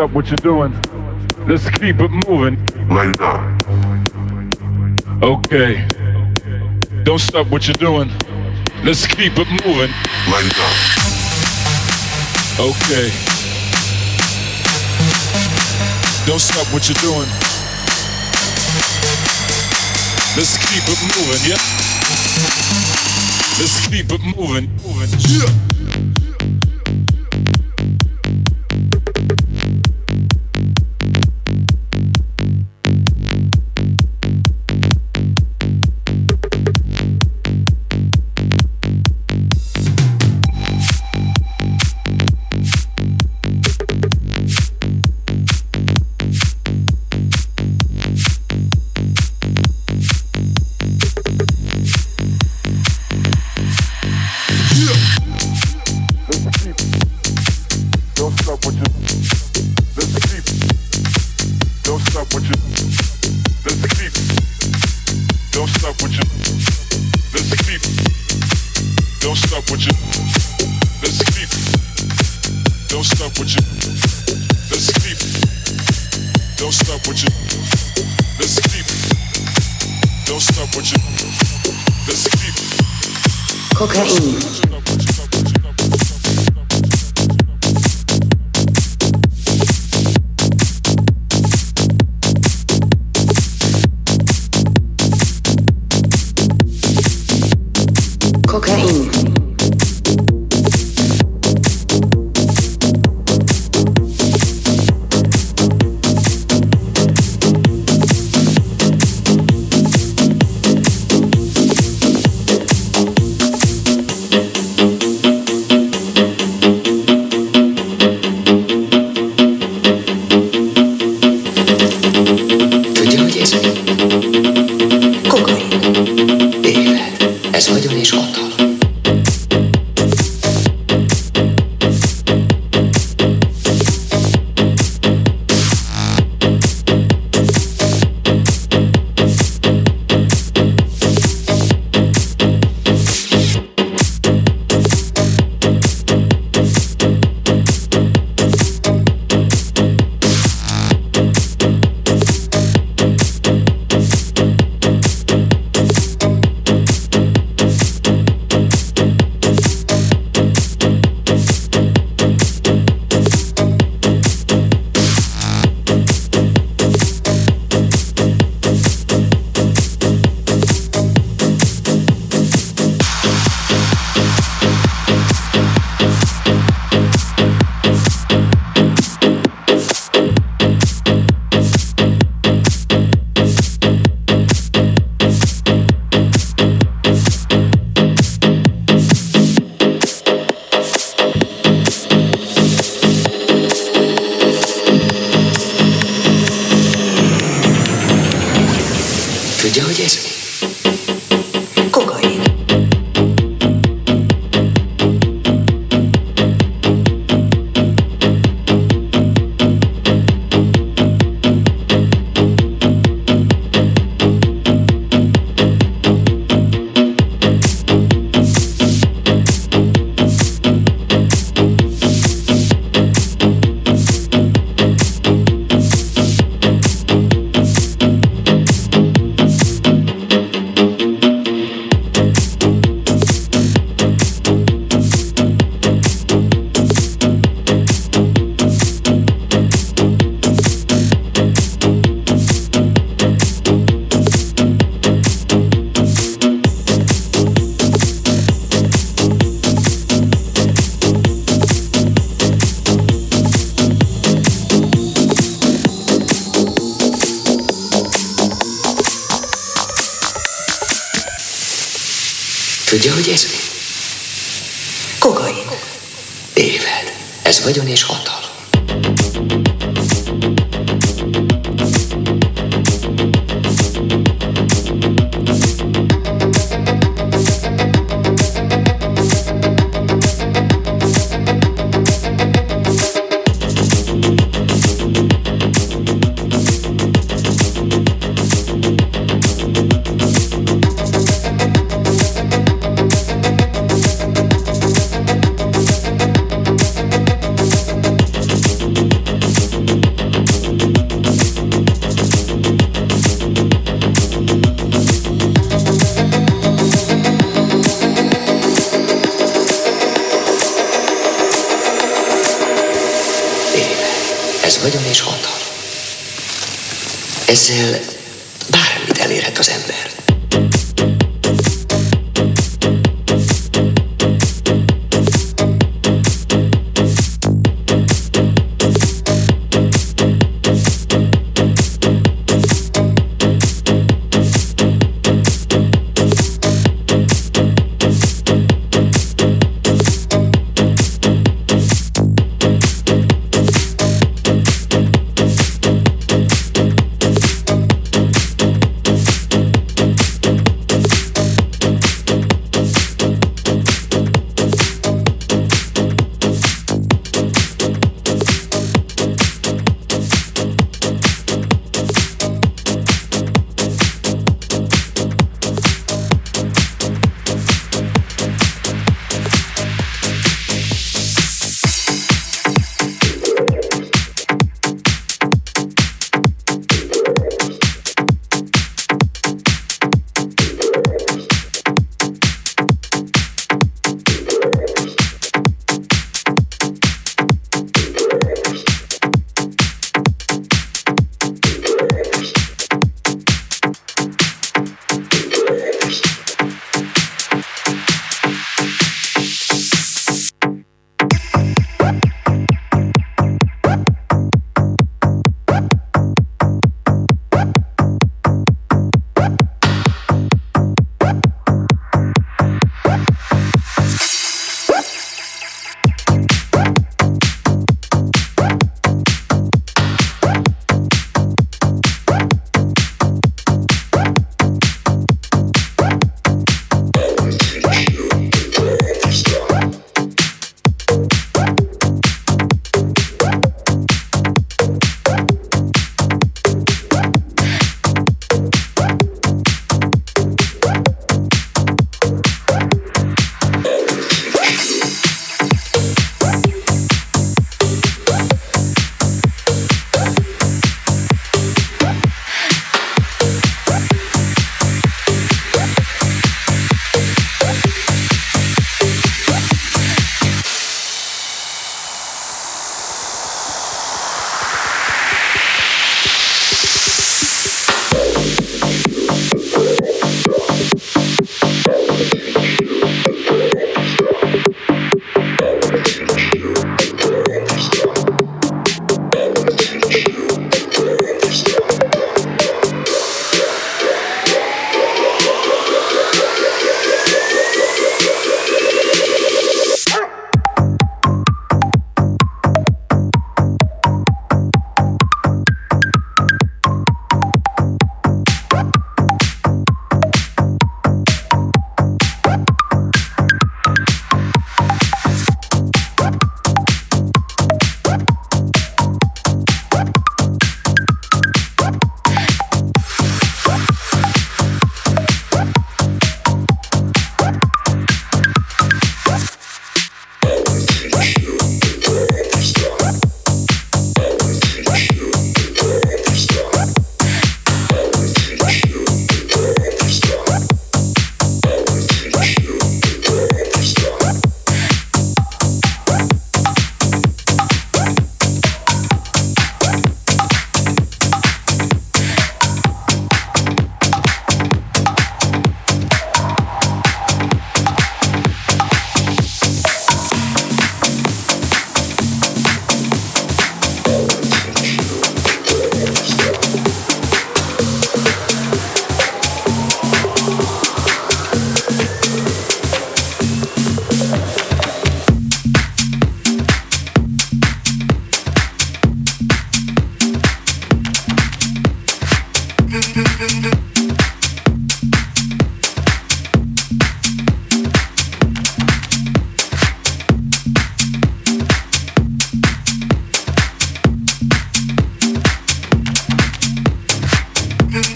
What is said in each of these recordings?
stop what you're doing. Let's keep it moving. Later. Okay. Don't stop what you're doing. Let's keep it moving. Later. Okay. Don't stop what you're doing. Let's keep it moving, yeah? Let's keep it moving, moving. Yeah. Tudja, hogy ez mi? Kokain. Éved. Ez vagyon és hatalom. still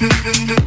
Thank you.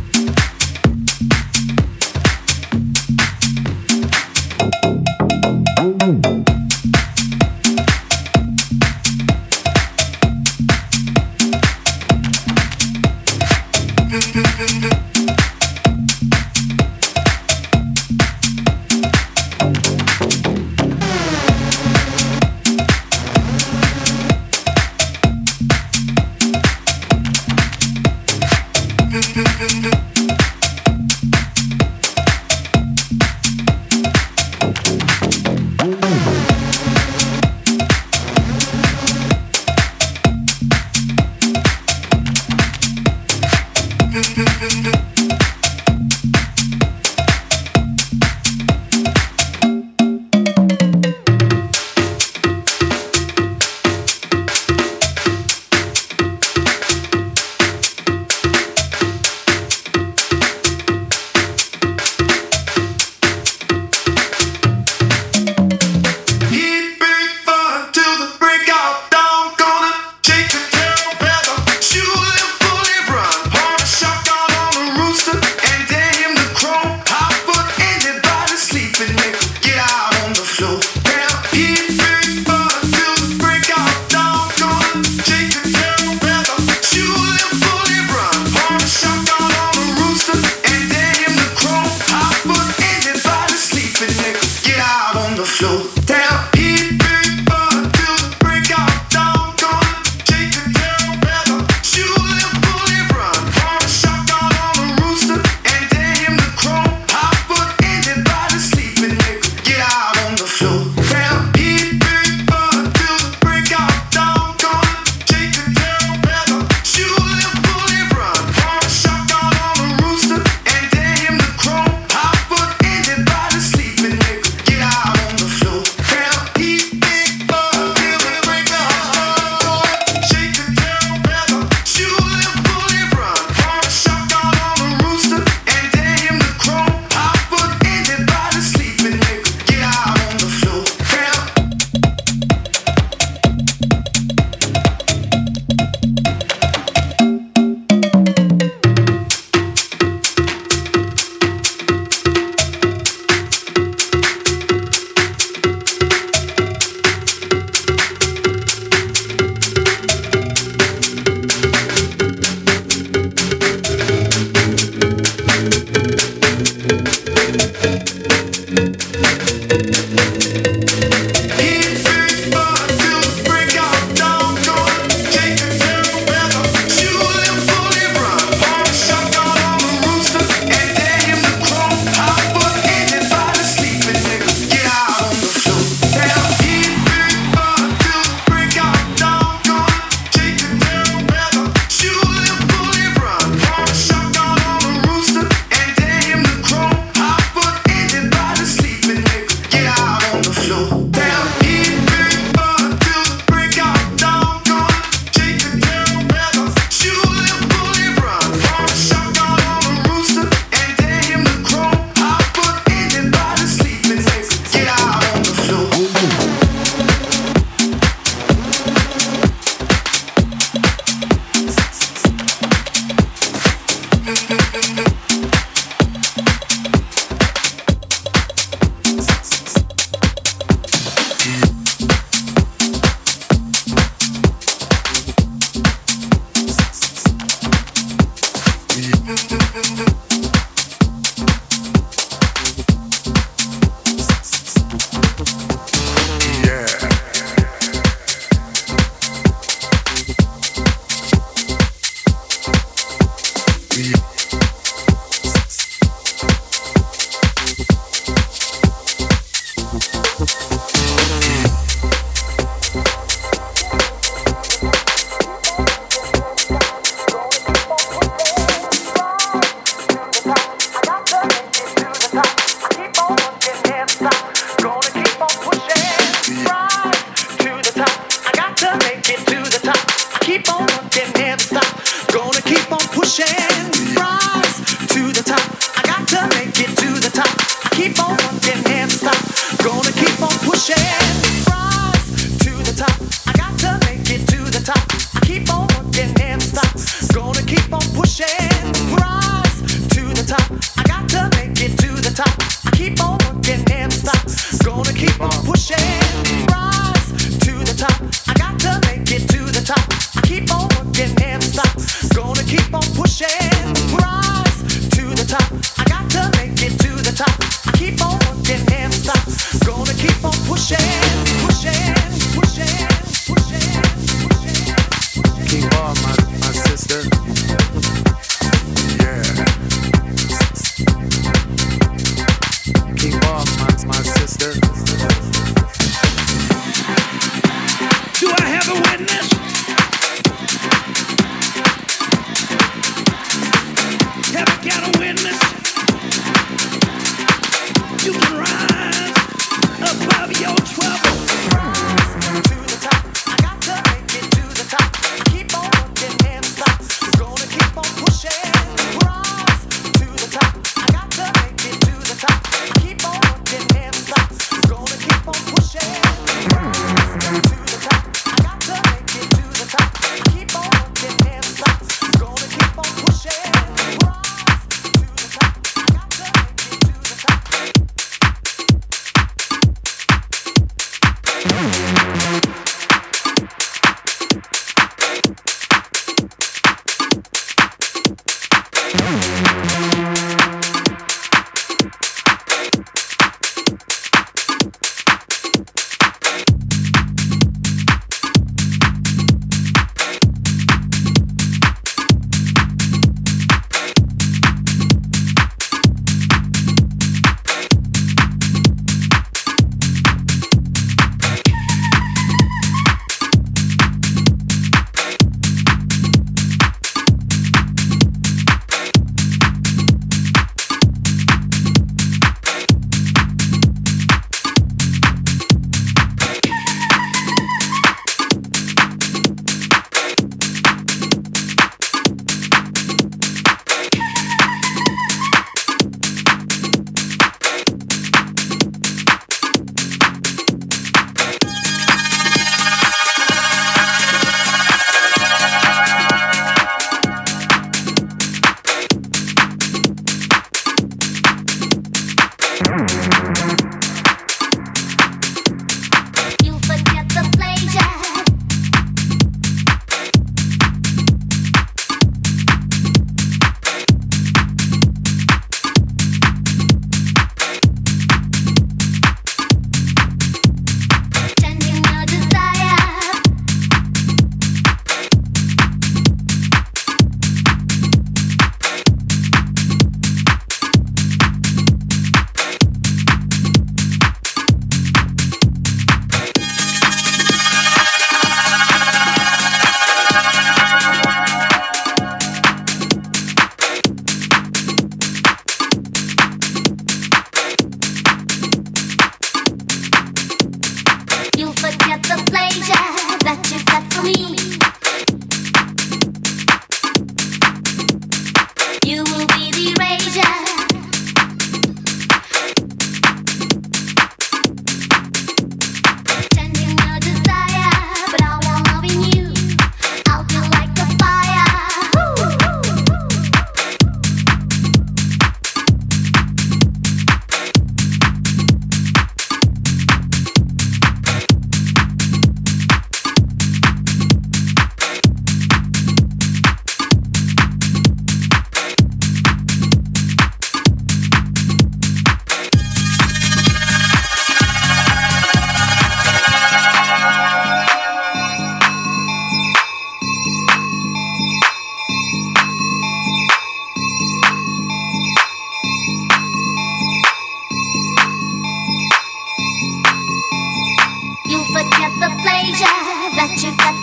sisters.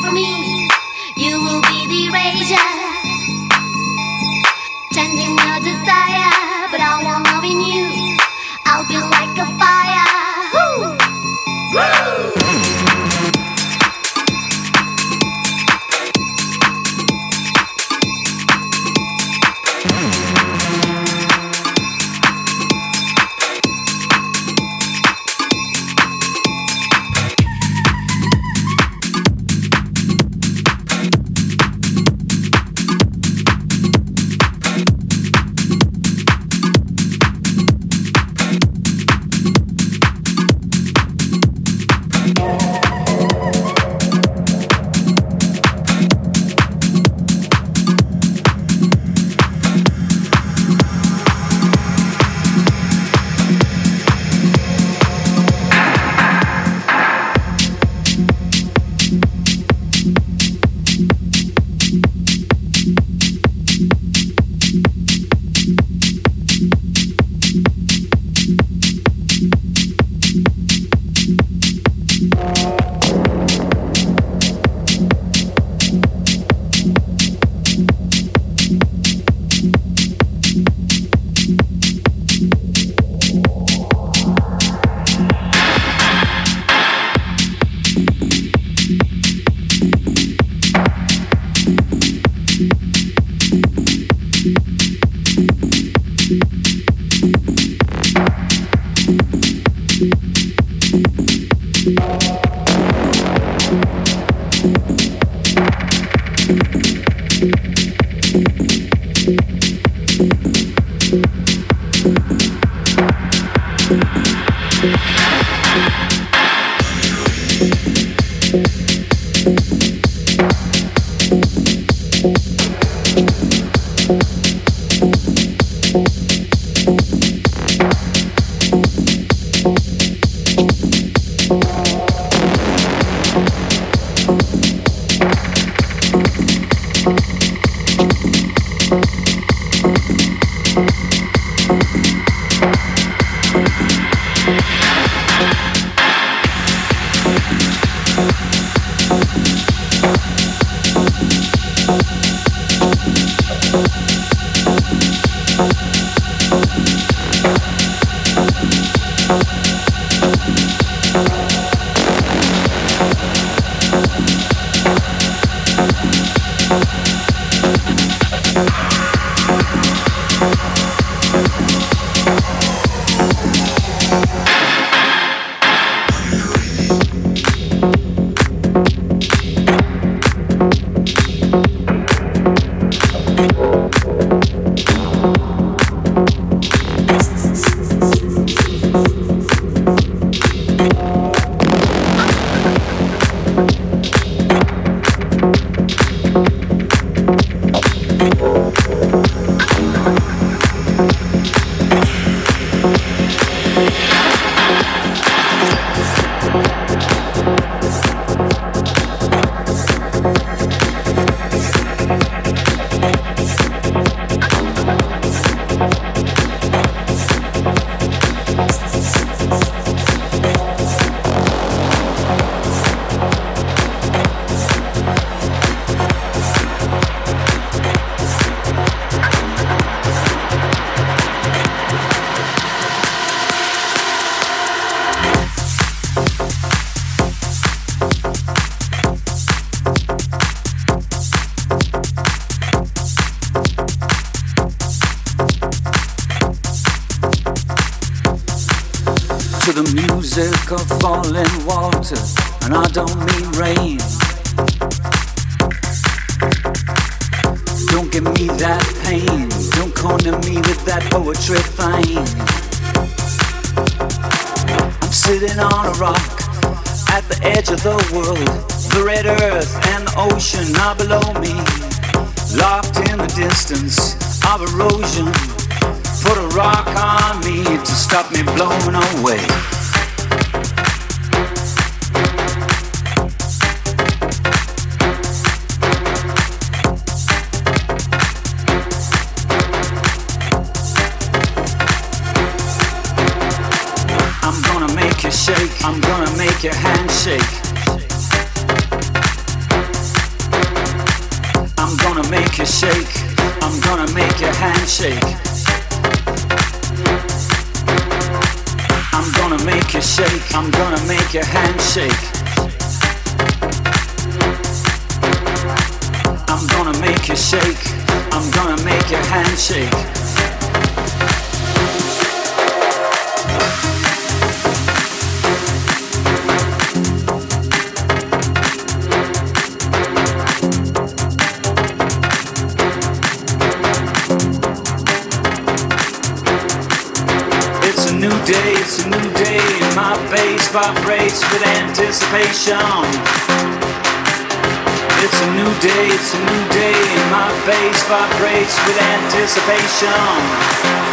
for me. sitting on a rock at the edge of the world. The red earth and the ocean are below me, locked in the distance of erosion. Put a rock on me to stop me blowing away. I'm gonna make your hand shake. I'm gonna make you shake. I'm gonna make your hand shake. I'm gonna make you shake. I'm gonna make your hand shake. I'm gonna make you shake. I'm gonna make your hand shake. day, it's a new day, and my bass vibrates with anticipation. It's a new day, it's a new day, and my bass vibrates with anticipation.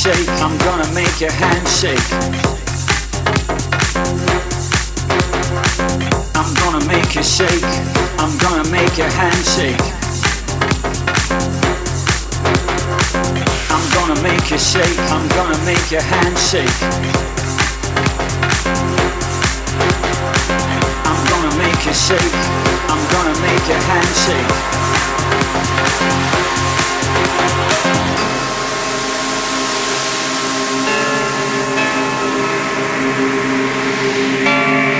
shake. I'm gonna make your hand shake. I'm gonna make you shake. I'm gonna make your hand shake. I'm gonna make you shake. I'm gonna make your hand shake. I'm gonna make you shake. I'm gonna make your hand shake. Música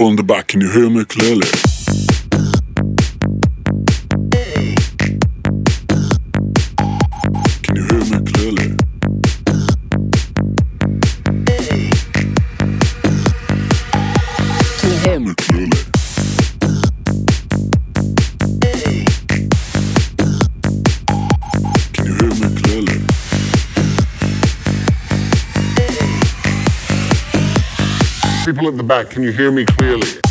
on the back and you hear me clearly. back. Can you hear me clearly?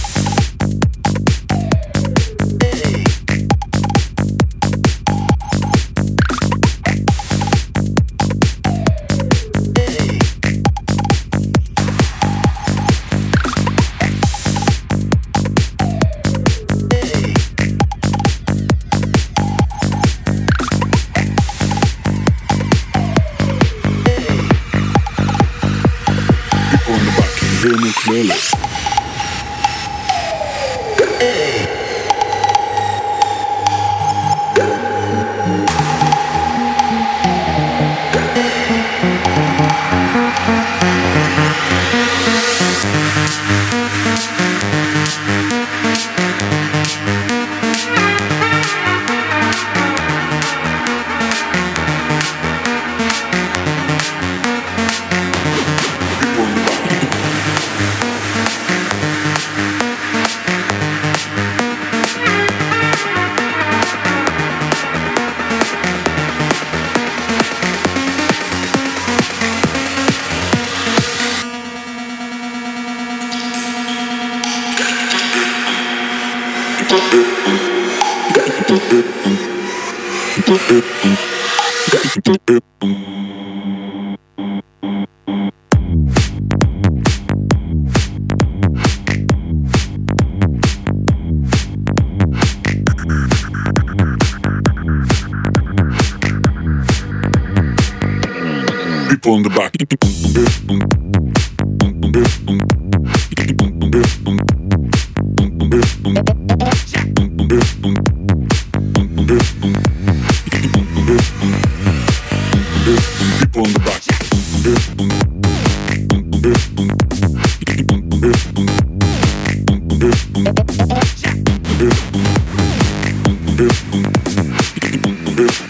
Bill.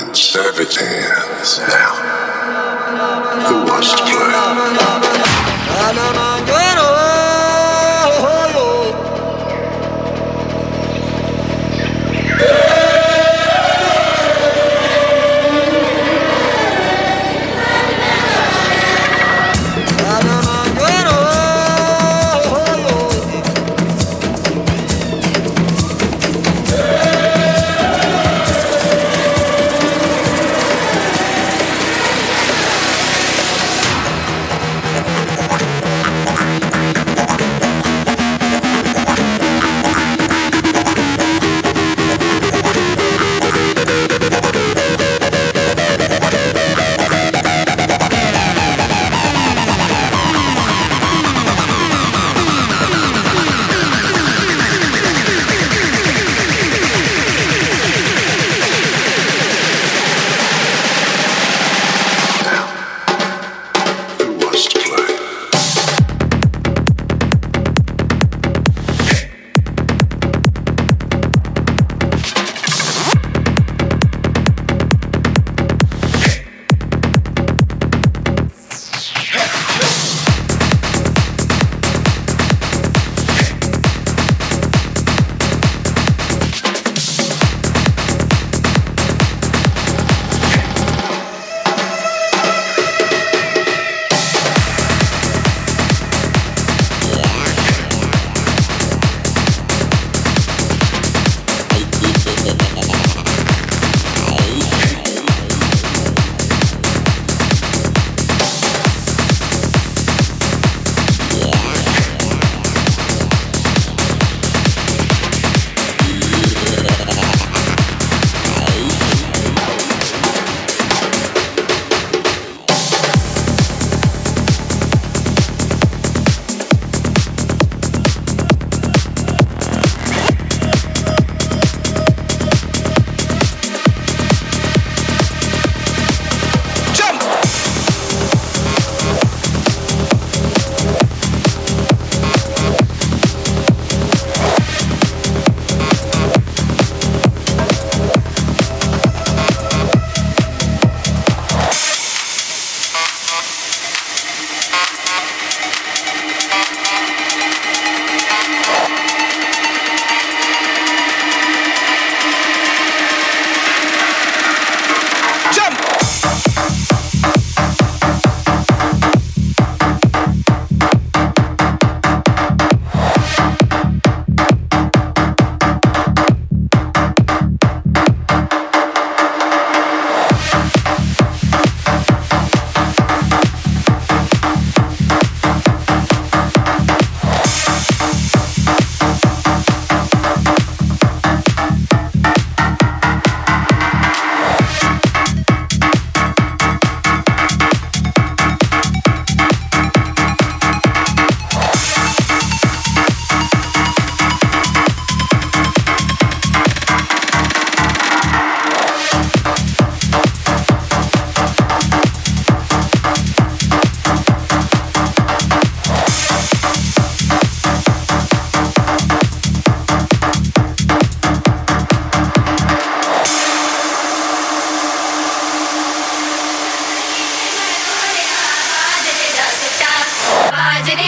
in savage hands now. Who wants to play?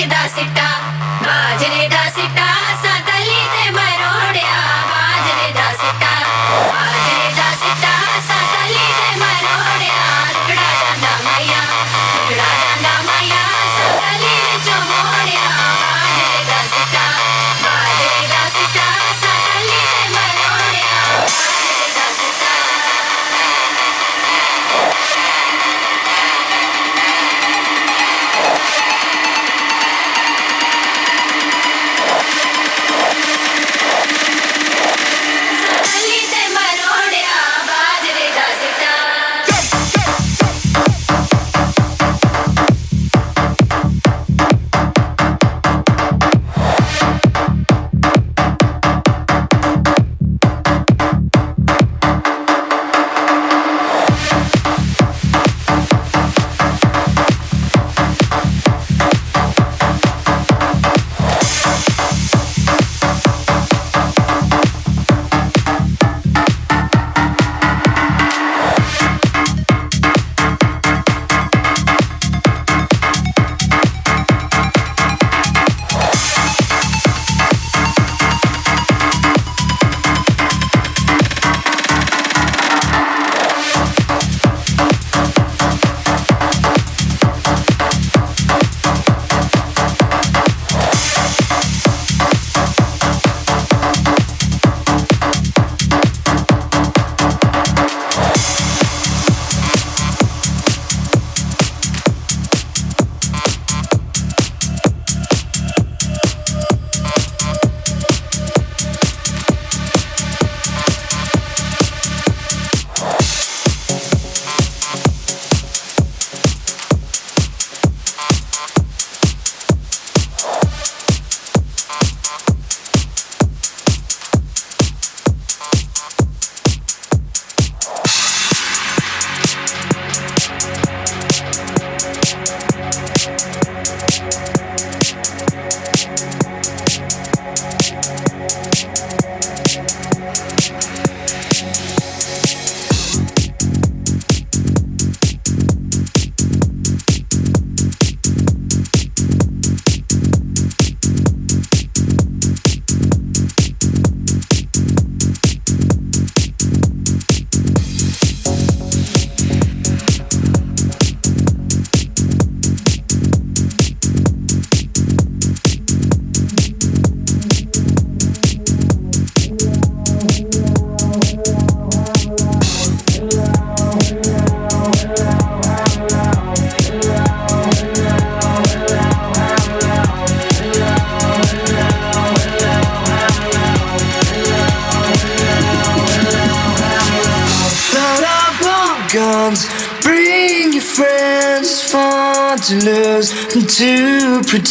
सिटा वा जा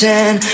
pretend